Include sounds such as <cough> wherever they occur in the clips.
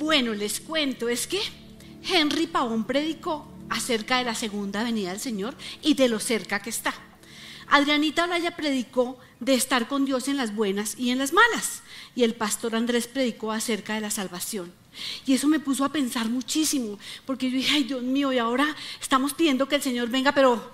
Bueno, les cuento, es que Henry Pavón predicó acerca de la segunda venida del Señor y de lo cerca que está. Adrianita Olaya predicó de estar con Dios en las buenas y en las malas. Y el pastor Andrés predicó acerca de la salvación. Y eso me puso a pensar muchísimo, porque yo dije, ay Dios mío, y ahora estamos pidiendo que el Señor venga, pero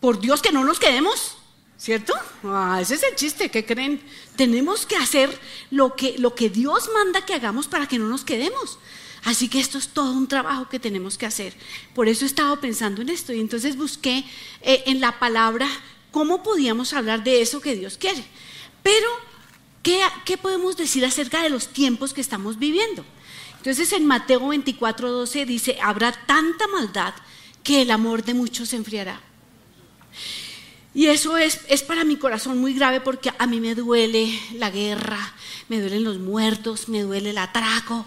por Dios que no nos quedemos, ¿cierto? Ah, ese es el chiste, ¿qué creen? Tenemos que hacer lo que, lo que Dios manda que hagamos para que no nos quedemos. Así que esto es todo un trabajo que tenemos que hacer. Por eso he estado pensando en esto y entonces busqué eh, en la palabra cómo podíamos hablar de eso que Dios quiere. Pero, ¿qué, ¿qué, podemos decir acerca de los tiempos que estamos viviendo? Entonces en Mateo 24, 12 dice, habrá tanta maldad que el amor de muchos se enfriará. Y eso es, es para mi corazón muy grave porque a mí me duele la guerra, me duelen los muertos, me duele el atraco,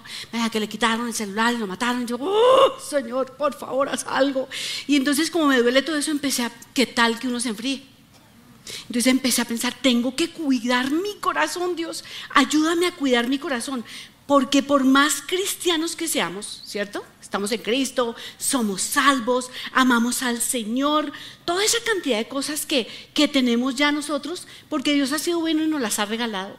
que le quitaron el celular y lo mataron. Y yo, oh, Señor, por favor, haz algo. Y entonces como me duele todo eso, empecé a, ¿qué tal que uno se enfríe? Entonces empecé a pensar, tengo que cuidar mi corazón, Dios, ayúdame a cuidar mi corazón, porque por más cristianos que seamos, ¿cierto? Estamos en Cristo, somos salvos, amamos al Señor, toda esa cantidad de cosas que, que tenemos ya nosotros, porque Dios ha sido bueno y nos las ha regalado.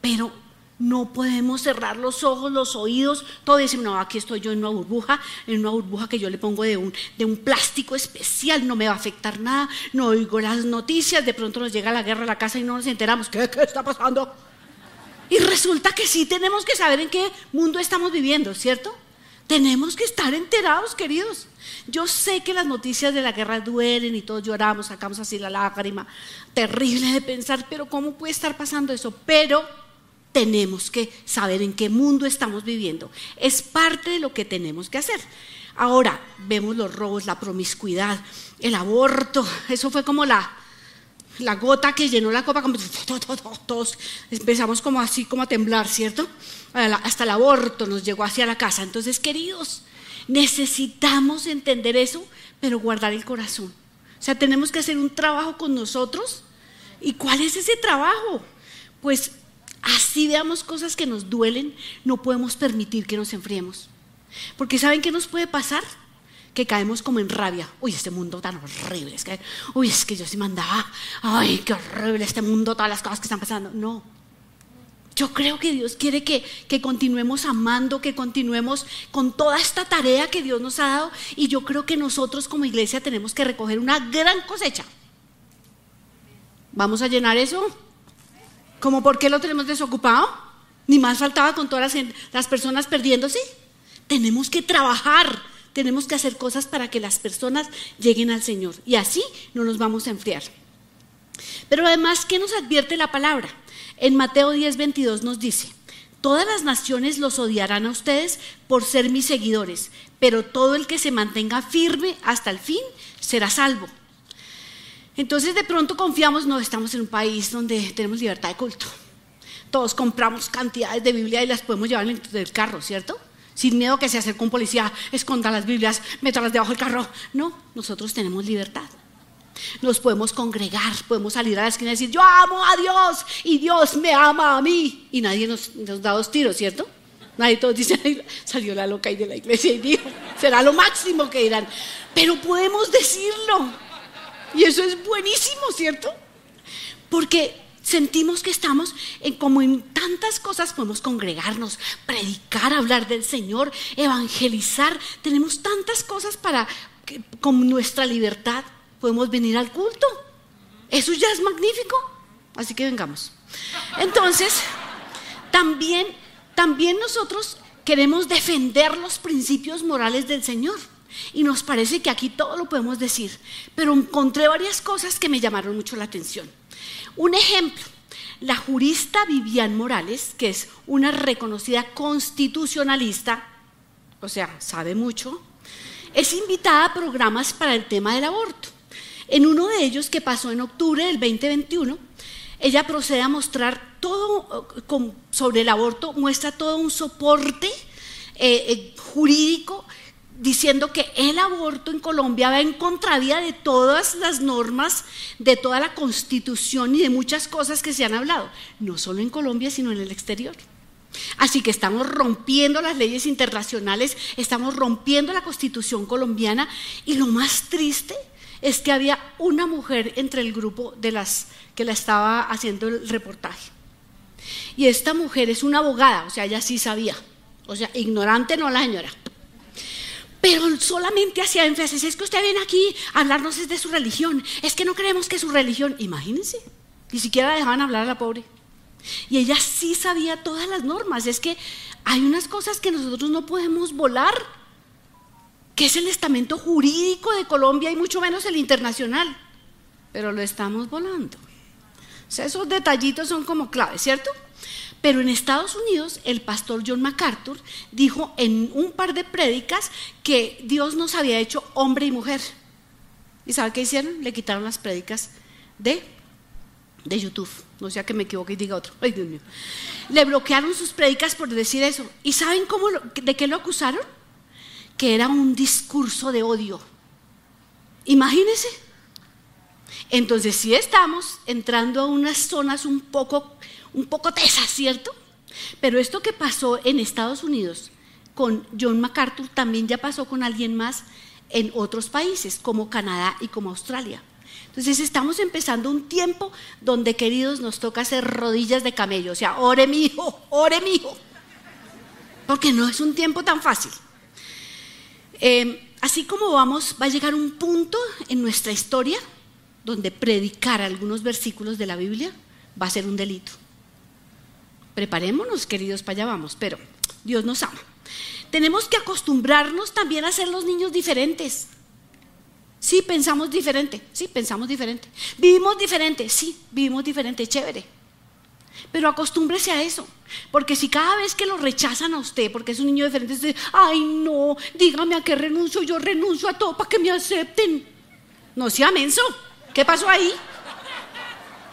Pero no podemos cerrar los ojos, los oídos, todo decir, no, aquí estoy yo en una burbuja, en una burbuja que yo le pongo de un, de un plástico especial, no me va a afectar nada, no oigo las noticias, de pronto nos llega la guerra a la casa y no nos enteramos, ¿qué, qué está pasando? Y resulta que sí tenemos que saber en qué mundo estamos viviendo, ¿cierto? Tenemos que estar enterados, queridos. Yo sé que las noticias de la guerra duelen y todos lloramos, sacamos así la lágrima, terrible de pensar, pero ¿cómo puede estar pasando eso? Pero tenemos que saber en qué mundo estamos viviendo. Es parte de lo que tenemos que hacer. Ahora, vemos los robos, la promiscuidad, el aborto, eso fue como la, la gota que llenó la copa, como todos empezamos como así, como a temblar, ¿cierto? Hasta el aborto nos llegó hacia la casa. Entonces, queridos, necesitamos entender eso, pero guardar el corazón. O sea, tenemos que hacer un trabajo con nosotros. ¿Y cuál es ese trabajo? Pues así veamos cosas que nos duelen, no podemos permitir que nos enfriemos. Porque ¿saben qué nos puede pasar? Que caemos como en rabia. Uy, este mundo tan horrible. Es que, uy, es que yo sí mandaba. Ay, qué horrible este mundo, todas las cosas que están pasando. No. Yo creo que Dios quiere que, que continuemos amando, que continuemos con toda esta tarea que Dios nos ha dado. Y yo creo que nosotros como iglesia tenemos que recoger una gran cosecha. ¿Vamos a llenar eso? ¿Cómo por qué lo tenemos desocupado? Ni más faltaba con todas las, las personas perdiéndose. Tenemos que trabajar tenemos que hacer cosas para que las personas lleguen al Señor y así no nos vamos a enfriar. Pero además, ¿qué nos advierte la palabra? En Mateo 10, 22 nos dice, todas las naciones los odiarán a ustedes por ser mis seguidores, pero todo el que se mantenga firme hasta el fin será salvo. Entonces de pronto confiamos, no, estamos en un país donde tenemos libertad de culto. Todos compramos cantidades de Biblia y las podemos llevar en el carro, ¿cierto? Sin miedo que se acerque un policía, esconda las Biblias, métalas debajo del carro. No, nosotros tenemos libertad. Nos podemos congregar, podemos salir a la esquina y decir, yo amo a Dios y Dios me ama a mí. Y nadie nos, da dos tiros, ¿cierto? Nadie todos dicen, salió la loca ahí de la iglesia y dijo, será lo máximo que dirán. Pero podemos decirlo. Y eso es buenísimo, ¿cierto? Porque sentimos que estamos en, como en tantas cosas, podemos congregarnos, predicar, hablar del Señor, evangelizar. Tenemos tantas cosas para, que, con nuestra libertad, podemos venir al culto. Eso ya es magnífico. Así que vengamos. Entonces, también, también nosotros queremos defender los principios morales del Señor. Y nos parece que aquí todo lo podemos decir. Pero encontré varias cosas que me llamaron mucho la atención. Un ejemplo, la jurista Vivian Morales, que es una reconocida constitucionalista, o sea, sabe mucho, es invitada a programas para el tema del aborto. En uno de ellos, que pasó en octubre del 2021, ella procede a mostrar todo sobre el aborto, muestra todo un soporte eh, eh, jurídico diciendo que el aborto en Colombia va en contravía de todas las normas, de toda la constitución y de muchas cosas que se han hablado, no solo en Colombia, sino en el exterior. Así que estamos rompiendo las leyes internacionales, estamos rompiendo la constitución colombiana y lo más triste es que había una mujer entre el grupo de las que la estaba haciendo el reportaje. Y esta mujer es una abogada, o sea, ella sí sabía. O sea, ignorante no la señora. Pero solamente hacía énfasis, es que usted viene aquí a hablarnos de su religión, es que no creemos que su religión, imagínense, ni siquiera dejaban hablar a la pobre. Y ella sí sabía todas las normas. Es que hay unas cosas que nosotros no podemos volar, que es el estamento jurídico de Colombia y mucho menos el internacional. Pero lo estamos volando. Esos detallitos son como claves, ¿cierto? Pero en Estados Unidos, el pastor John MacArthur dijo en un par de prédicas que Dios nos había hecho hombre y mujer. ¿Y sabe qué hicieron? Le quitaron las prédicas de, de YouTube. No sea que me equivoque y diga otro. Ay, Dios mío. Le bloquearon sus prédicas por decir eso. ¿Y saben cómo de qué lo acusaron? Que era un discurso de odio. Imagínense. Entonces sí estamos entrando a unas zonas un poco, un poco tesas, ¿cierto? Pero esto que pasó en Estados Unidos con John MacArthur también ya pasó con alguien más en otros países, como Canadá y como Australia. Entonces estamos empezando un tiempo donde, queridos, nos toca hacer rodillas de camello. O sea, ore mi hijo, ore mi hijo. Porque no es un tiempo tan fácil. Eh, así como vamos, va a llegar un punto en nuestra historia donde predicar algunos versículos de la Biblia va a ser un delito. Preparémonos, queridos, para allá vamos, pero Dios nos ama. Tenemos que acostumbrarnos también a ser los niños diferentes. Sí, pensamos diferente, sí, pensamos diferente. Vivimos diferente, sí, vivimos diferente, chévere. Pero acostúmbrese a eso, porque si cada vez que lo rechazan a usted, porque es un niño diferente, usted, ay no, dígame a qué renuncio, yo renuncio a todo para que me acepten. No sea menso, ¿qué pasó ahí?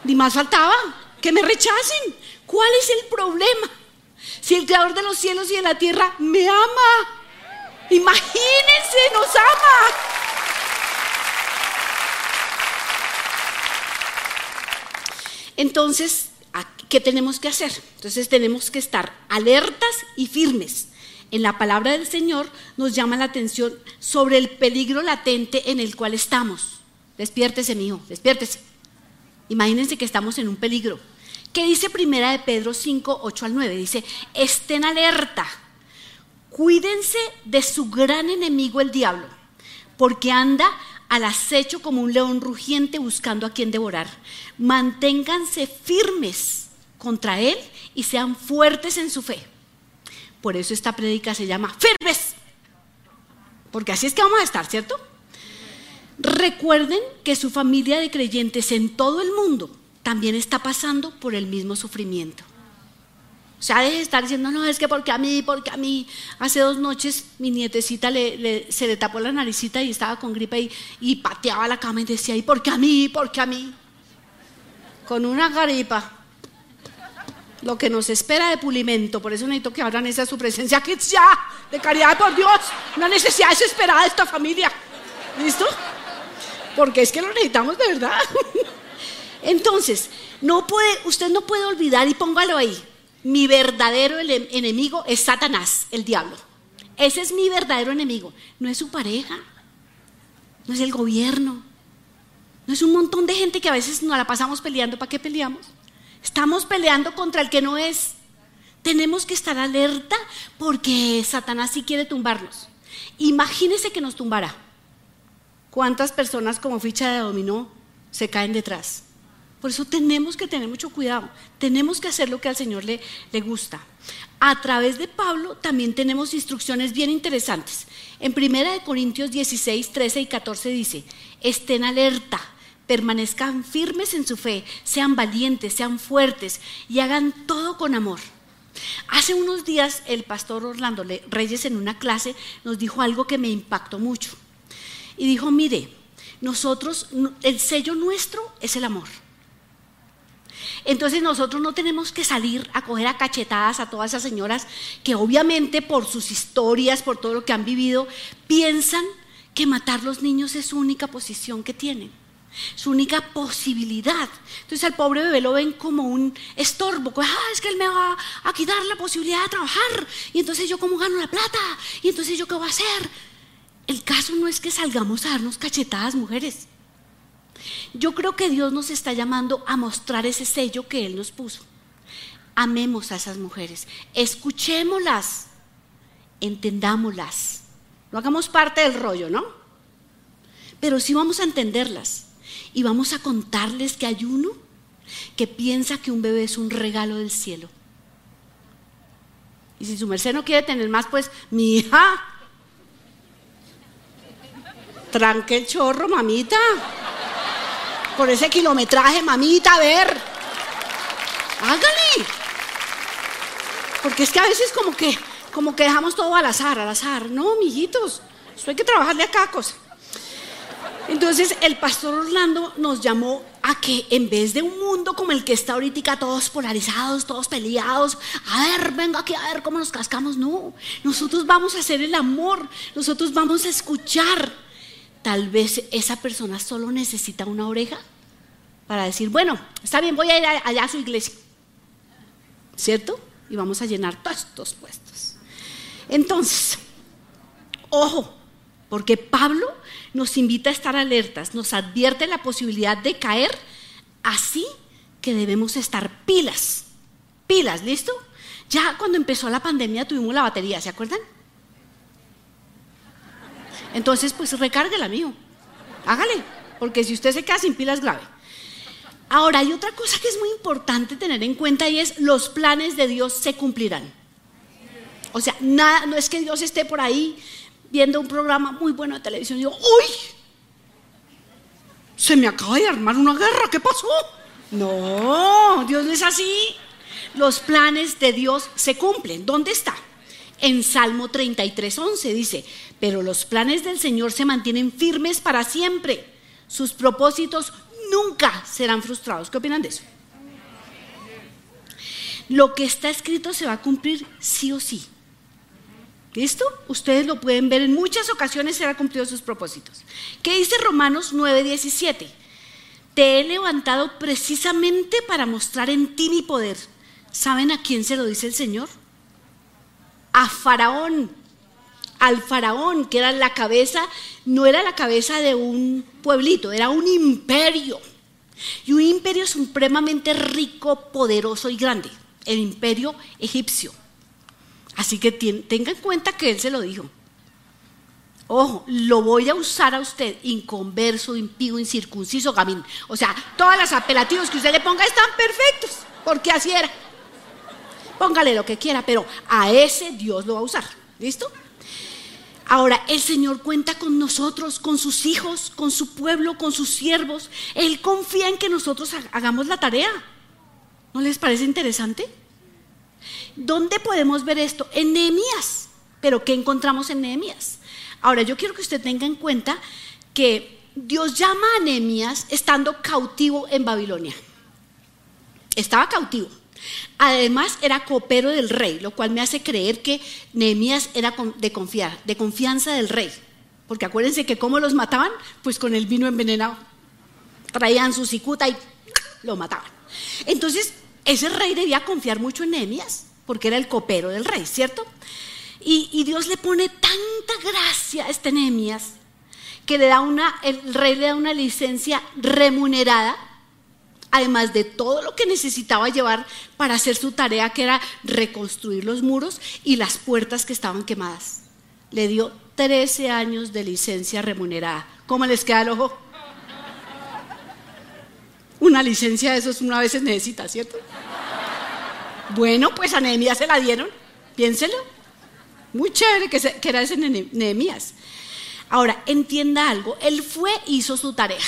Ni más faltaba, que me rechacen. ¿Cuál es el problema? Si el creador de los cielos y de la tierra me ama, imagínense, nos ama. Entonces, ¿qué tenemos que hacer? Entonces tenemos que estar alertas y firmes. En la palabra del Señor nos llama la atención sobre el peligro latente en el cual estamos. Despiértese, mi hijo, despiértese. Imagínense que estamos en un peligro. ¿Qué dice Primera de Pedro 5, 8 al 9? Dice, estén alerta, cuídense de su gran enemigo el diablo, porque anda al acecho como un león rugiente buscando a quien devorar. Manténganse firmes contra él y sean fuertes en su fe. Por eso esta prédica se llama firmes. Porque así es que vamos a estar, ¿cierto? Recuerden que su familia de creyentes en todo el mundo también está pasando por el mismo sufrimiento. O sea, deje de estar diciendo, no, es que porque a mí, porque a mí. Hace dos noches mi nietecita se le tapó la naricita y estaba con gripe y, pateaba la cama y decía, ¿y por qué a mí? ¿Por qué a mí? Con una gripa. Lo que nos espera de pulimento, por eso necesito que abran esa su presencia, que ya, de caridad por Dios, una necesidad desesperada de esta familia. ¿Listo? Porque es que lo necesitamos de verdad. <laughs> Entonces, usted no puede olvidar y póngalo ahí mi verdadero enemigo es Satanás, el diablo. Ese es mi verdadero enemigo. No es su pareja, no es el gobierno, no es un montón de gente que a veces nos la pasamos peleando. ¿Para qué peleamos? Estamos peleando contra el que no es. Tenemos que estar alerta porque Satanás sí quiere tumbarnos. Imagínese que nos tumbara. ¿Cuántas personas como ficha de dominó se caen detrás? Por eso tenemos que tener mucho cuidado, tenemos que hacer lo que al Señor le, le gusta. A través de Pablo también tenemos instrucciones bien interesantes. En 1 Corintios 16, 13 y 14 dice, estén alerta, permanezcan firmes en su fe, sean valientes, sean fuertes y hagan todo con amor. Hace unos días el pastor Orlando Reyes en una clase nos dijo algo que me impactó mucho. Y dijo, mire, nosotros, el sello nuestro es el amor. Entonces nosotros no tenemos que salir a coger a cachetadas a todas esas señoras que obviamente por sus historias, por todo lo que han vivido, piensan que matar los niños es su única posición que tienen. su única posibilidad. Entonces al pobre bebé lo ven como un estorbo, ah, es que él me va a quitar la posibilidad de trabajar, y entonces yo cómo gano la plata, y entonces yo qué voy a hacer. El caso no es que salgamos a darnos cachetadas, mujeres. Yo creo que Dios nos está llamando a mostrar ese sello que Él nos puso. Amemos a esas mujeres, escuchémoslas, entendámoslas. No hagamos parte del rollo, ¿no? Pero sí vamos a entenderlas y vamos a contarles que hay uno que piensa que un bebé es un regalo del cielo. Y si su merced no quiere tener más, pues mi hija, tranque el chorro, mamita. Por ese kilometraje, mamita, a ver. Hágale. Porque es que a veces como que, como que dejamos todo al azar, al azar. No, mijitos, eso hay que trabajarle a cada cosa. Entonces el pastor Orlando nos llamó a que en vez de un mundo como el que está ahorita, todos polarizados, todos peleados, a ver, venga aquí a ver cómo nos cascamos, no, nosotros vamos a hacer el amor, nosotros vamos a escuchar. Tal vez esa persona solo necesita una oreja para decir, bueno, está bien, voy a ir allá a su iglesia, ¿cierto? Y vamos a llenar todos estos puestos. Entonces, ojo, porque Pablo nos invita a estar alertas, nos advierte la posibilidad de caer, así que debemos estar pilas. Pilas, ¿listo? Ya cuando empezó la pandemia tuvimos la batería, ¿se acuerdan? Entonces, pues recárguela, mío. Hágale, porque si usted se queda sin pilas, grave. Ahora, hay otra cosa que es muy importante tener en cuenta y es los planes de Dios se cumplirán. O sea, nada, no es que Dios esté por ahí viendo un programa muy bueno de televisión y digo, ¡uy! Se me acaba de armar una guerra, ¿qué pasó? No, Dios no es así. Los planes de Dios se cumplen. ¿Dónde está? En Salmo 33, 11 dice, pero los planes del Señor se mantienen firmes para siempre. Sus propósitos nunca serán frustrados. ¿Qué opinan de eso? Lo que está escrito se va a cumplir sí o sí. ¿Listo? Ustedes lo pueden ver en muchas ocasiones se han cumplido sus propósitos. ¿Qué dice Romanos 9:17? Te he levantado precisamente para mostrar en ti mi poder. ¿Saben a quién se lo dice el Señor? A Faraón. Al Faraón, que era la cabeza, no era la cabeza de un pueblito, era un imperio. Y un imperio supremamente rico, poderoso y grande. El imperio egipcio. Así que tenga en cuenta que él se lo dijo. Ojo, lo voy a usar a usted, inconverso, impío, incircunciso, gamín. O sea, todas las apelativos que usted le ponga están perfectos, porque así era. Póngale lo que quiera, pero a ese Dios lo va a usar. ¿Listo? Ahora, el Señor cuenta con nosotros, con sus hijos, con su pueblo, con sus siervos. Él confía en que nosotros hagamos la tarea. ¿No les parece interesante? ¿Dónde podemos ver esto? En Nehemías. ¿Pero qué encontramos en Nehemías? Ahora, yo quiero que usted tenga en cuenta que Dios llama a Nehemías estando cautivo en Babilonia. Estaba cautivo. Además, era copero del rey, lo cual me hace creer que Nehemías era de confianza del rey. Porque acuérdense que cómo los mataban, pues con el vino envenenado. Traían su cicuta y lo mataban. Entonces, ese rey debía confiar mucho en Nehemías porque era el copero del rey, ¿cierto? Y, Dios le pone tanta gracia a este Nehemías que le da una, el rey le da una licencia remunerada, además de todo lo que necesitaba llevar para hacer su tarea, que era reconstruir los muros y las puertas que estaban quemadas. Le dio 13 años de licencia remunerada. ¿Cómo les queda el ojo? Una licencia de esos una vez se necesita, ¿cierto? Bueno, pues a Nehemías se la dieron, piénselo. Muy chévere que, que era ese Nehemías. Ahora, entienda algo, él fue hizo su tarea.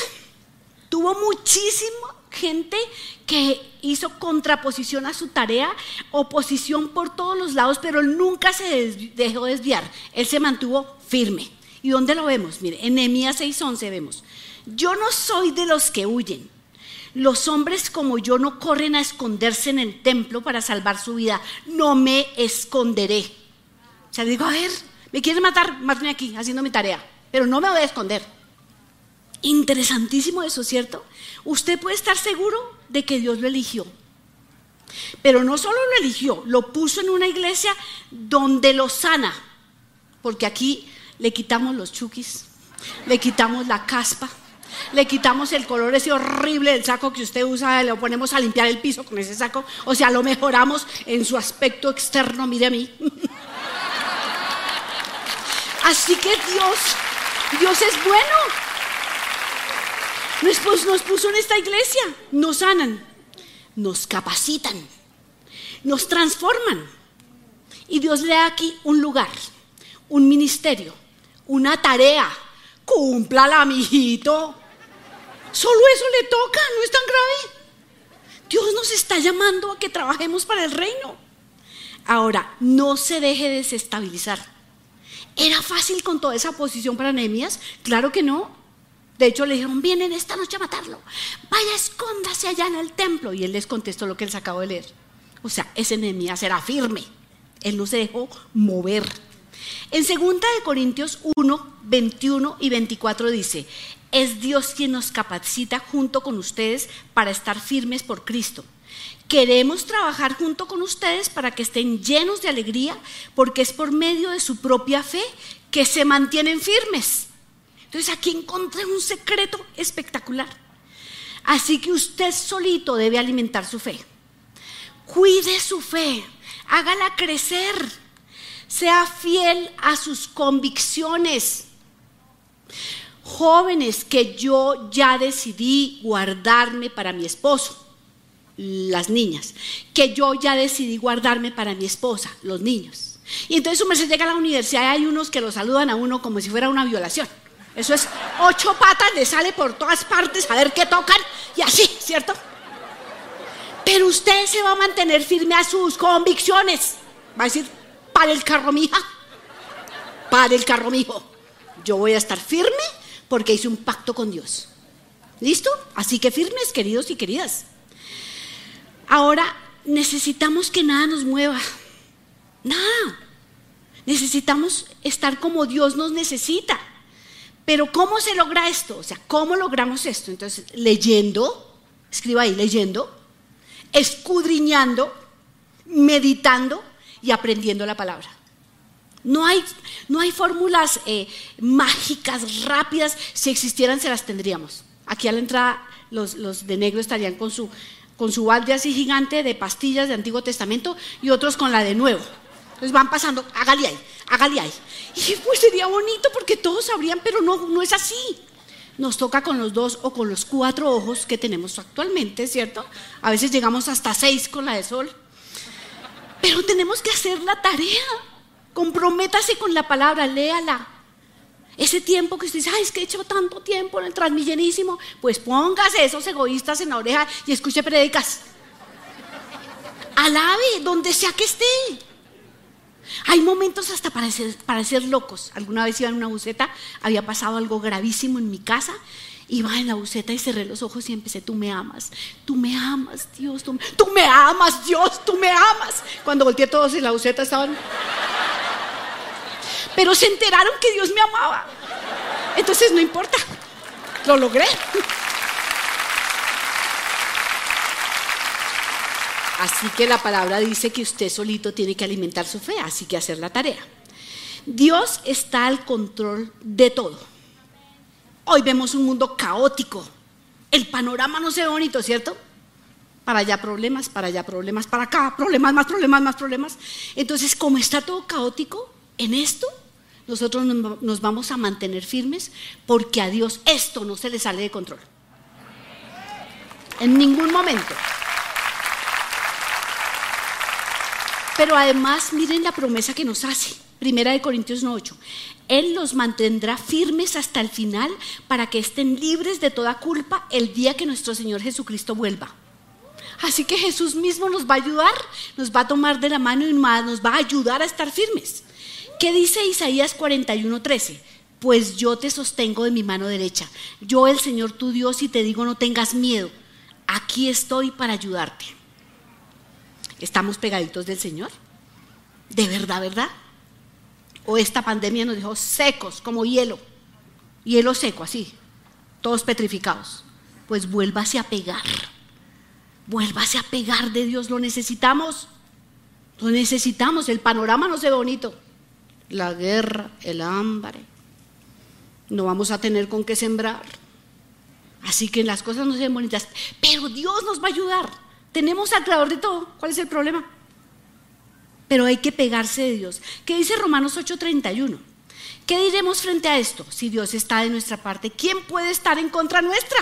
Tuvo muchísima gente que hizo contraposición a su tarea, oposición por todos los lados, pero nunca se dejó desviar. Él se mantuvo firme. ¿Y dónde lo vemos? Mire, en Nehemías 6:11 vemos, yo no soy de los que huyen los hombres como yo no corren a esconderse en el templo para salvar su vida. No me esconderé. O sea, digo, a ver, me quieren matar, mátame aquí, haciendo mi tarea. Pero no me voy a esconder. Interesantísimo eso, ¿cierto? Usted puede estar seguro de que Dios lo eligió. Pero no solo lo eligió, lo puso en una iglesia donde lo sana. Porque aquí le quitamos los chukis, le quitamos la caspa, le quitamos el color ese horrible del saco que usted usa, le ponemos a limpiar el piso con ese saco, o sea, lo mejoramos en su aspecto externo, mire a mí. <laughs> Así que Dios, Dios es bueno. Nos, nos puso en esta iglesia, nos sanan, nos capacitan, nos transforman. Y Dios le da aquí un lugar, un ministerio, una tarea. Cúmplala, mijito. Solo eso le toca, no es tan grave. Dios nos está llamando a que trabajemos para el reino. Ahora, no se deje desestabilizar. ¿Era fácil con toda esa posición para Nehemías? Claro que no. De hecho, le dijeron, vienen esta noche a matarlo. Vaya, escóndase allá en el templo. Y él les contestó lo que él acabó de leer. O sea, ese Nehemías era firme. Él no se dejó mover. En 2 de Corintios 1, 21 y 24 dice, es Dios quien nos capacita junto con ustedes para estar firmes por Cristo. Queremos trabajar junto con ustedes para que estén llenos de alegría, porque es por medio de su propia fe que se mantienen firmes. Entonces aquí encontré un secreto espectacular. Así que usted solito debe alimentar su fe. Cuide su fe, hágala crecer, sea fiel a sus convicciones jóvenes que yo ya decidí guardarme para mi esposo, las niñas, que yo ya decidí guardarme para mi esposa, los niños. Y entonces su se llega a la universidad y hay unos que lo saludan a uno como si fuera una violación. Eso es ocho patas, le sale por todas partes a ver qué tocan y así, ¿cierto? Pero usted se va a mantener firme a sus convicciones. Va a decir, para el carro, mija, para el carro, mijo. Yo voy a estar firme porque hice un pacto con Dios. ¿Listo? Así que firmes, queridos y queridas. Ahora necesitamos que nada nos mueva. Nada. Necesitamos estar como Dios nos necesita. Pero ¿cómo se logra esto? O sea, ¿cómo logramos esto? Entonces, leyendo, escriba ahí, leyendo, escudriñando, meditando y aprendiendo la palabra. No hay, no hay fórmulas eh, mágicas, rápidas. Si existieran, se las tendríamos. Aquí a la entrada, los, los de negro estarían con su, con su balde así gigante de pastillas de Antiguo Testamento y otros con la de Nuevo. Entonces van pasando, hágale ahí, hágale ahí. Y pues sería bonito porque todos sabrían, pero no, no es así. Nos toca con los dos o con los cuatro ojos que tenemos actualmente, ¿cierto? A veces llegamos hasta seis con la de sol. Pero tenemos que hacer la tarea. Comprométase con la palabra, léala. Ese tiempo que usted dice, ay, es que he hecho tanto tiempo en el transmillenísimo, pues póngase esos egoístas en la oreja y escuche predicas. Alabe donde sea que esté. Hay momentos hasta para ser, para ser locos. Alguna vez iba en una buceta, había pasado algo gravísimo en mi casa Iba en la buceta y cerré los ojos y empecé, tú me amas, tú me amas, Dios, tú, tú me amas, Dios, tú me amas. Cuando volteé todos en la buceta estaban... Pero se enteraron que Dios me amaba. Entonces no importa, lo logré. Así que la palabra dice que usted solito tiene que alimentar su fe, así que hacer la tarea. Dios está al control de todo. Hoy vemos un mundo caótico. El panorama no se ve bonito, ¿cierto? Para allá problemas, para allá problemas, para acá problemas, más problemas, más problemas. Entonces, como está todo caótico, en esto nosotros nos vamos a mantener firmes porque a Dios esto no se le sale de control. En ningún momento. Pero además, miren la promesa que nos hace. Primera de Corintios 8. Él los mantendrá firmes hasta el final para que estén libres de toda culpa el día que nuestro Señor Jesucristo vuelva. Así que Jesús mismo nos va a ayudar, nos va a tomar de la mano y nos va a ayudar a estar firmes. ¿Qué dice Isaías 41:13? Pues yo te sostengo de mi mano derecha. Yo el Señor tu Dios y te digo no tengas miedo. Aquí estoy para ayudarte. ¿Estamos pegaditos del Señor? ¿De verdad, verdad? o esta pandemia nos dejó secos como hielo, hielo seco así. todos petrificados. Pues vuélvase a pegar. Vuélvase a pegar de Dios, lo necesitamos. Lo necesitamos, el panorama no se ve bonito. La guerra, el hambre. No vamos a tener con qué sembrar. Así que las cosas no se ven bonitas. Pero Dios nos va a ayudar. Tenemos al creador de todo. ¿Cuál es el problema? Pero hay que pegarse de Dios. ¿Qué dice Romanos 8:31? ¿Qué diremos frente a esto? Si Dios está de nuestra parte, ¿quién puede estar en contra nuestra?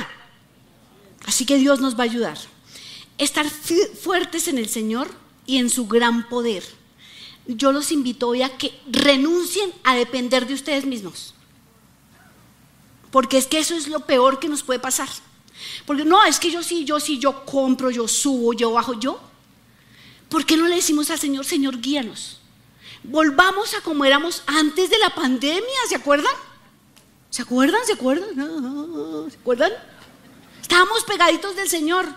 Así que Dios nos va a ayudar. Estar fuertes en el Señor y en su gran poder. Yo los invito hoy a que renuncien a depender de ustedes mismos. Porque es que eso es lo peor que nos puede pasar. Porque no, es que yo sí, yo sí, yo compro, yo subo, yo bajo, yo. ¿Por qué no le decimos al Señor, Señor, guíanos? Volvamos a como éramos antes de la pandemia, ¿se acuerdan? ¿Se acuerdan? ¿Se acuerdan? ¿Se acuerdan? Estábamos pegaditos del Señor.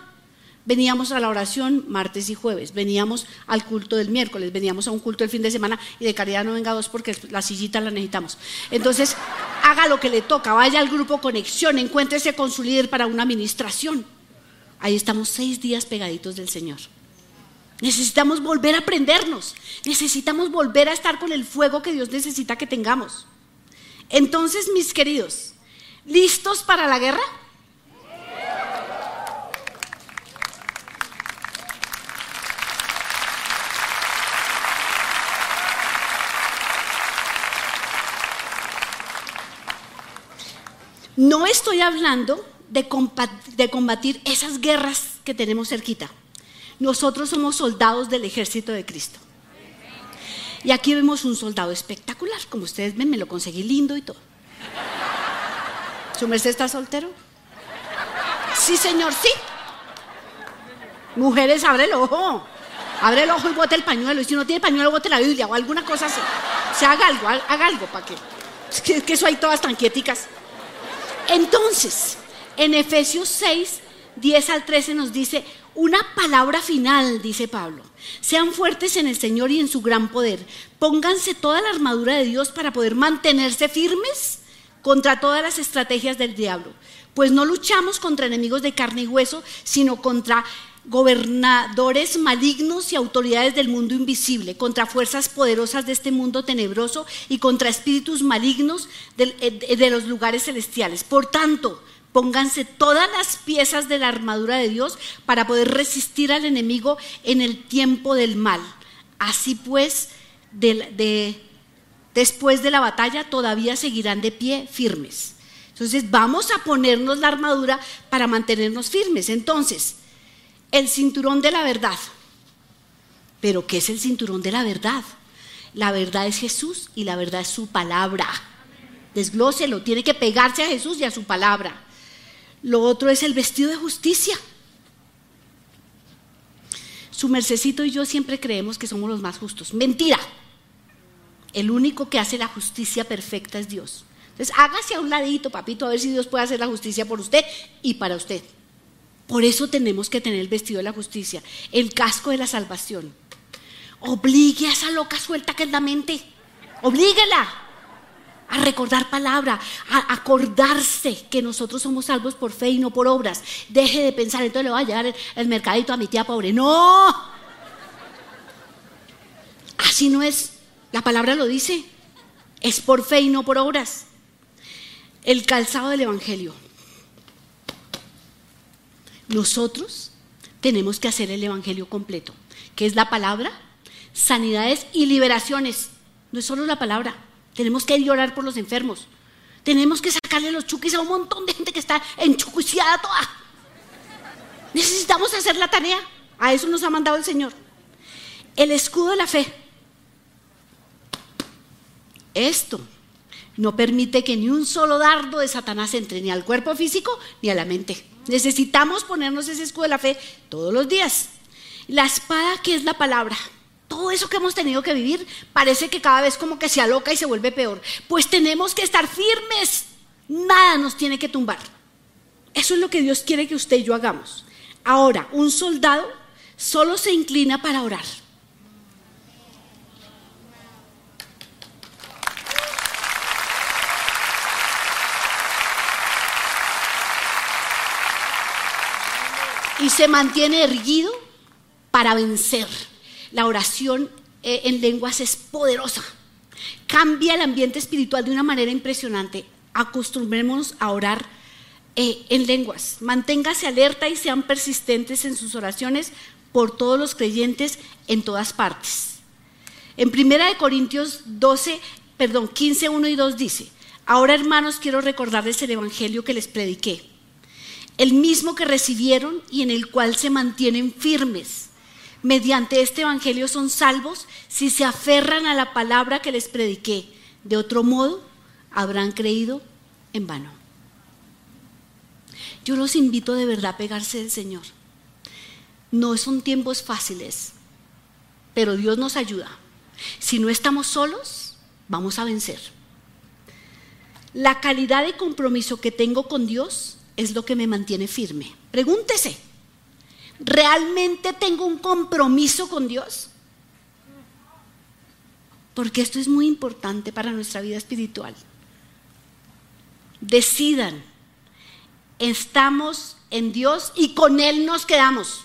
Veníamos a la oración martes y jueves, veníamos al culto del miércoles, veníamos a un culto el fin de semana y de caridad no venga dos porque la sillita la necesitamos. Entonces, haga lo que le toca, vaya al grupo Conexión, encuéntrese con su líder para una administración. Ahí estamos seis días pegaditos del Señor. Necesitamos volver a aprendernos, necesitamos volver a estar con el fuego que Dios necesita que tengamos. Entonces, mis queridos, ¿listos para la guerra? No estoy hablando de combatir, esas guerras que tenemos cerquita. Nosotros somos soldados del ejército de Cristo. Y aquí vemos un soldado espectacular. Como ustedes ven, me lo conseguí lindo y todo. ¿Su merced está soltero? Sí, señor, sí. Mujeres, abre el ojo. Abre el ojo y bote el pañuelo. Y si no tiene pañuelo, bote la Biblia o alguna cosa así. Se haga algo, haga algo para que. Es que eso hay todas tan quieticas. Entonces, en Efesios 6, 10 al 13 nos dice una palabra final, dice Pablo. Sean fuertes en el Señor y en su gran poder. Pónganse toda la armadura de Dios para poder mantenerse firmes contra todas las estrategias del diablo. Pues no luchamos contra enemigos de carne y hueso, sino contra gobernadores malignos y autoridades del mundo invisible, contra fuerzas poderosas de este mundo tenebroso y contra espíritus malignos eh, de, los lugares celestiales. Por tanto, pónganse todas las piezas de la armadura de Dios para poder resistir al enemigo en el tiempo del mal. Así pues, después de la batalla todavía seguirán de pie firmes. Entonces vamos a ponernos la armadura para mantenernos firmes. Entonces, el cinturón de la verdad. Pero ¿qué es el cinturón de la verdad? La verdad es Jesús y la verdad es su palabra. Desglóselo, tiene que pegarse a Jesús y a su palabra. Lo otro es el vestido de justicia. Su mercecito y yo siempre creemos que somos los más justos. Mentira. El único que hace la justicia perfecta es Dios. Entonces hágase a un ladito, papito, a ver si Dios puede hacer la justicia por usted y para usted. Por eso tenemos que tener el vestido de la justicia, el casco de la salvación. Obligue a esa loca suelta que es la mente. Oblíguela a recordar palabra, a acordarse que nosotros somos salvos por fe y no por obras. Deje de pensar, entonces le voy a llevar el, mercadito a mi tía pobre. No. Así no es. La palabra lo dice. Es por fe y no por obras. El calzado del Evangelio. Nosotros tenemos que hacer el Evangelio completo, que es la palabra, sanidades y liberaciones. No es solo la palabra, tenemos que llorar por los enfermos. Tenemos que sacarle los chuquis a un montón de gente que está enchuquiciada toda. Necesitamos hacer la tarea. A eso nos ha mandado el Señor. El escudo de la fe. Esto no permite que ni un solo dardo de Satanás entre ni al cuerpo físico ni a la mente. Necesitamos ponernos ese escudo de la fe todos los días. La espada, que es la palabra. Todo eso que hemos tenido que vivir parece que cada vez como que se aloca y se vuelve peor. Pues tenemos que estar firmes. Nada nos tiene que tumbar. Eso es lo que Dios quiere que usted y yo hagamos. Ahora, un soldado solo se inclina para orar. Y se mantiene erguido para vencer. La oración eh, en lenguas es poderosa. Cambia el ambiente espiritual de una manera impresionante. Acostumbrémonos a orar eh, en lenguas. Manténgase alerta y sean persistentes en sus oraciones por todos los creyentes en todas partes. En Primera de Corintios 12, perdón, 15, 1 y 2 dice, ahora hermanos quiero recordarles el Evangelio que les prediqué, el mismo que recibieron y en el cual se mantienen firmes. Mediante este Evangelio son salvos si se aferran a la palabra que les prediqué. De otro modo, habrán creído en vano. Yo los invito de verdad a pegarse del Señor. No son tiempos fáciles, pero Dios nos ayuda. Si no estamos solos, vamos a vencer. La calidad de compromiso que tengo con Dios es lo que me mantiene firme. Pregúntese, ¿realmente tengo un compromiso con Dios? Porque esto es muy importante para nuestra vida espiritual. Decidan, estamos en Dios y con Él nos quedamos.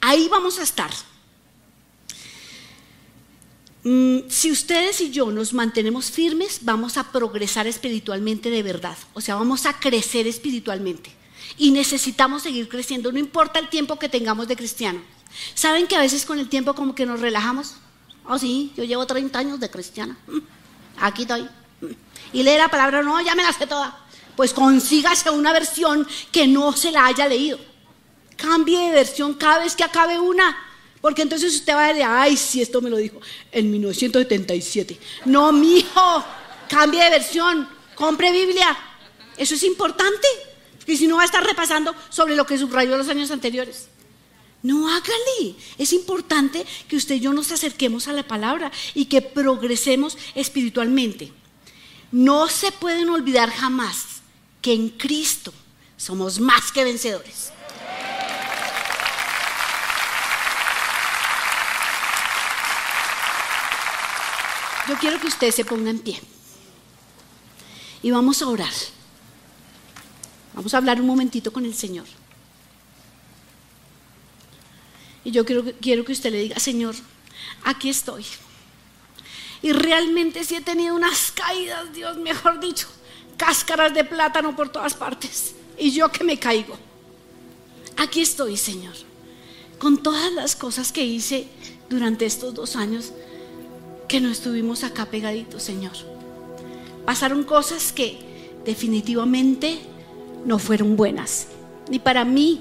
Ahí vamos a estar. Mm, si ustedes y yo nos mantenemos firmes, vamos a progresar espiritualmente de verdad. O sea, vamos a crecer espiritualmente. Y necesitamos seguir creciendo, no importa el tiempo que tengamos de cristiano. ¿Saben que a veces con el tiempo como que nos relajamos? Oh, sí, yo llevo 30 años de cristiana. Mm, aquí estoy. Mm. Y lee la palabra, no, ya me la sé toda. Pues consígase una versión que no se la haya leído. Cambie de versión cada vez que acabe una. Porque entonces usted va a decir, ay, si esto me lo dijo en 1977. No, mijo, cambie de versión, compre Biblia. Eso es importante. Y si no va a estar repasando sobre lo que subrayó los años anteriores. No hágale. Es importante que usted y yo nos acerquemos a la palabra y que progresemos espiritualmente. No se pueden olvidar jamás que en Cristo somos más que vencedores. Yo quiero que usted se ponga en pie. Y vamos a orar. Vamos a hablar un momentito con el Señor. Y yo quiero, quiero que usted le diga, Señor, aquí estoy. Y realmente sí he tenido unas caídas, Dios, mejor dicho, cáscaras de plátano por todas partes. Y yo que me caigo. Aquí estoy, Señor. Con todas las cosas que hice durante estos dos años, que no estuvimos acá pegaditos, Señor. Pasaron cosas que definitivamente no fueron buenas, ni para mí,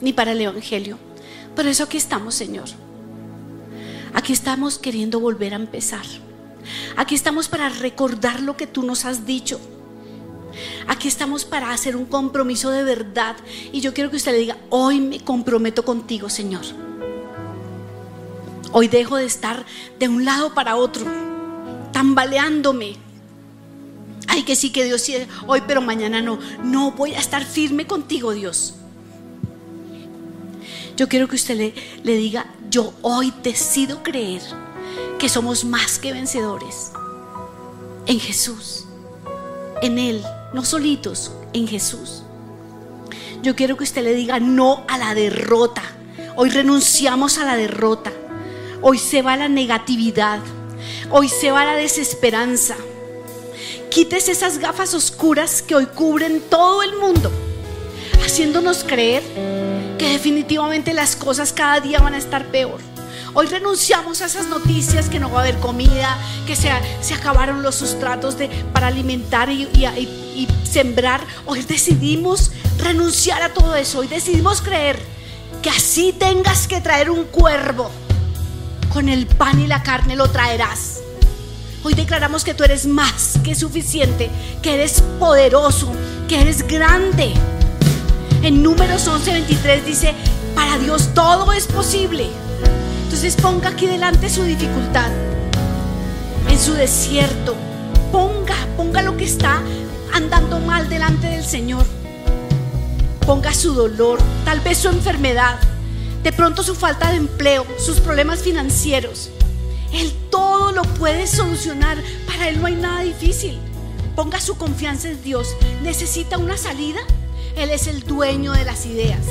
ni para el Evangelio. Por eso aquí estamos, Señor. Aquí estamos queriendo volver a empezar. Aquí estamos para recordar lo que tú nos has dicho. Aquí estamos para hacer un compromiso de verdad. Y yo quiero que usted le diga, hoy me comprometo contigo, Señor. Hoy dejo de estar de un lado para otro, tambaleándome. Ay, que sí, que Dios sí, hoy, pero mañana no. No, voy a estar firme contigo, Dios. Yo quiero que usted le, le diga, yo hoy decido creer que somos más que vencedores en Jesús, en Él, no solitos, en Jesús. Yo quiero que usted le diga no a la derrota. Hoy renunciamos a la derrota. Hoy se va la negatividad. Hoy se va la desesperanza. Quítese esas gafas oscuras que hoy cubren todo el mundo, haciéndonos creer que definitivamente las cosas cada día van a estar peor. Hoy renunciamos a esas noticias que no va a haber comida, que se, se acabaron los sustratos de, para alimentar y, y sembrar. Hoy decidimos renunciar a todo eso. Hoy decidimos creer que así tengas que traer un cuervo con el pan y la carne lo traerás. Hoy declaramos que tú eres más que suficiente, que eres poderoso, que eres grande. En números 11:23 dice, para Dios todo es posible. Entonces ponga aquí delante su dificultad, en su desierto. Ponga, ponga lo que está andando mal delante del Señor. Ponga su dolor, tal vez su enfermedad de pronto su falta de empleo, sus problemas financieros. Él todo lo puede solucionar. Para Él no hay nada difícil. Ponga su confianza en Dios. ¿Necesita una salida? Él es el dueño de las ideas.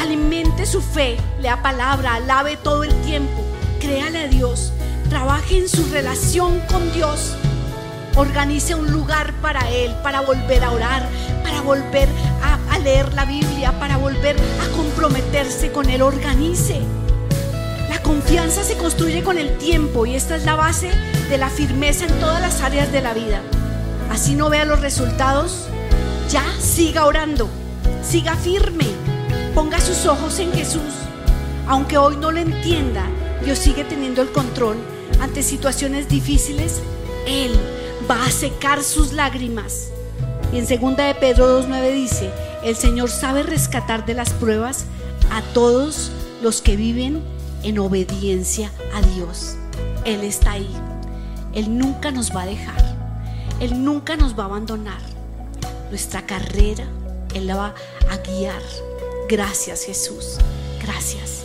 alimente su fe, lea palabra, alabe todo el tiempo, créale a Dios, trabaje en su relación con Dios, organice un lugar para Él, para volver a orar, para volver leer la Biblia, para volver a comprometerse con Él, organice. La confianza se construye con el tiempo y esta es la base de la firmeza en todas las áreas de la vida. Así no vea los resultados, ya siga orando, siga firme, ponga sus ojos en Jesús. Aunque hoy no lo entienda, Dios sigue teniendo el control ante situaciones difíciles. Él va a secar sus lágrimas. Y en 2 de Pedro 2.9 dice, el Señor sabe rescatar de las pruebas a todos los que viven en obediencia a Dios. Él está ahí. Él nunca nos va a dejar. Él nunca nos va a abandonar. Nuestra carrera, Él la va a guiar. Gracias Jesús. Gracias.